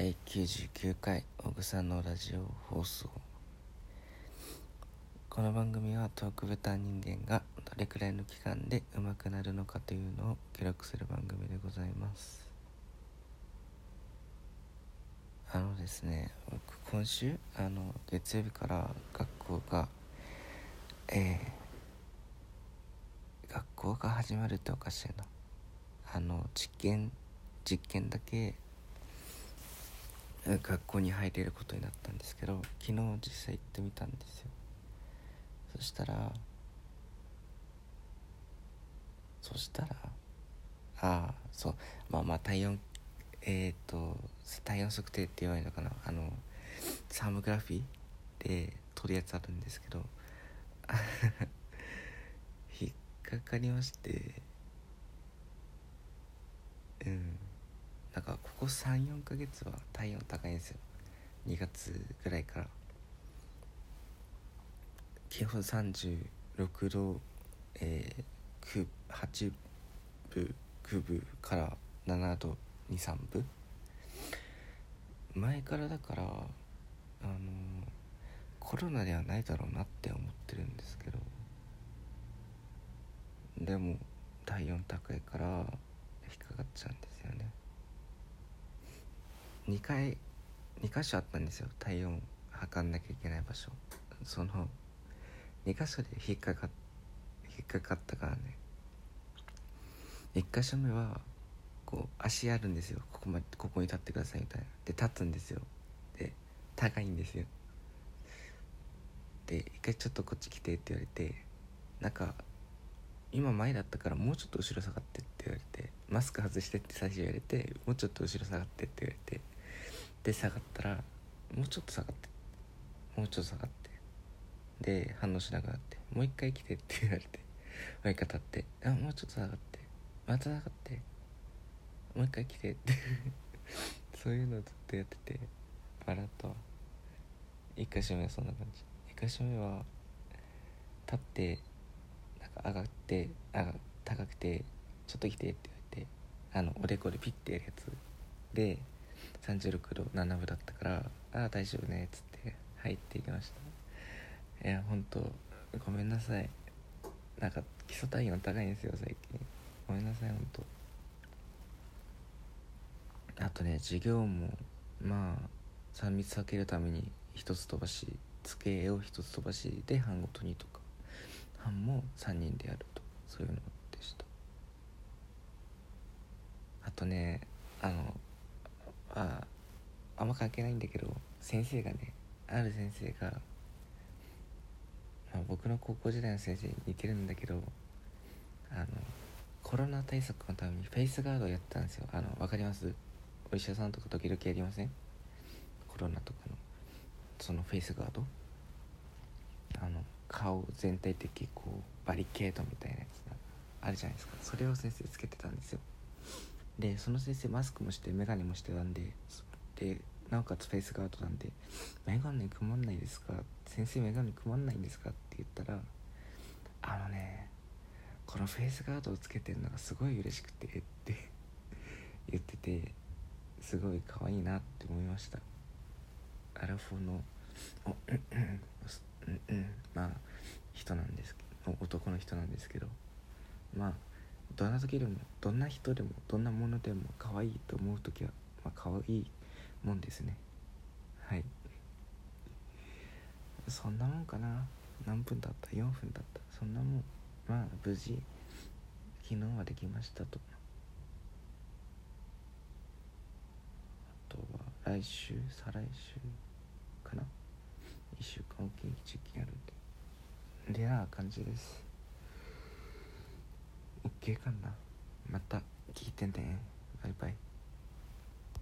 第99回大草のラジオ放送。この番組はトークベタ人間がどれくらいの期間で上手くなるのかというのを記録する番組でございます。あのですね僕今週あの月曜日から学校がえー、学校が始まるっておかしいな。あの実験実験だけ学校に入れることになったんですけど昨日実際行ってみたんですよ。そしたらそしたらああそうまあまあ体温えっ、と体温測定って言われるのかな。あのサーモグラフィーで取るやつあるんですけど 引っかかりましてうん。なんかここ34ヶ月は体温高いんですよ。2月ぐらいから。基本36度、えー、8分9分から7度23分。前からだからあの、コロナではないだろうなって思ってるんですけど。でも体温高いから引っかかっちゃうんですよね。2回2箇所あったんですよ。体温測んなきゃいけない場所。その2箇所で引っかか引っかかったからね。1箇所目はこう足あるんですよ。ここまでここに立ってくださいみたいな。で立つんですよ。で高いんですよ。で一回ちょっとこっち来てって言われてなんか今前だったからもうちょっと後ろ下がってって言われてマスク外してって最初言われてもうちょっと後ろ下がってって言われてで下がったらもうちょっと下がってもうちょっと下がってで反応しなくなってもう一回来てって言われてもう一回立ってあもうちょっと下がってまた下がってもう一回来てって そういうのをずっとやってて笑ったわ一箇所目はそんな感じ。一箇所目は立ってなんか上がって上が高くてちょっと来てって言われてあのおでこでピッてやるやつ。で36度7分だったから「ああ大丈夫ね」っつって入っていきました。いやほんとごめんなさい。なんか基礎体温高いんですよ最近。ごめんなさいほんとあとね授業もまあ3密避けるために1つ飛ばし机を1つ飛ばしで班ごとにとか。班も3人でやるとそういうのでした。あとねあのああんま関係ないんだけど先生がねある先生が、まあ、僕の高校時代の先生に似てるんだけどあのコロナ対策のためにフェイスガードをやったんですよ。あの分かります？お医者さんとか時々やりません？コロナとかのそのフェイスガード？あの顔全体的こうバリケードみたいなやつあるじゃないですか。それを先生つけてたんですよ。でその先生マスクもして眼鏡もしてたんででなおかつフェイスガードなんで「眼鏡曇んないですか?」先生眼鏡曇んないんですか?」って言ったら「あのねこのフェイスガードをつけてるのがすごい嬉しくて」って 言っててすごい可愛いなって思いましたアラフォーのうんうんまあ人なんですけど男の人なんですけどまあどんな時でもどんな人でもどんなものでも可愛いと思う時は、まあ、可愛いもんですね。はい。そんなもんかな。何分だった？4分だった。そんなもん。まあ無事昨日はできましたと。あとは来週再来週かな。1週間おきに実験やるんででな感じです。OK かな。また聞いてねバイバイ。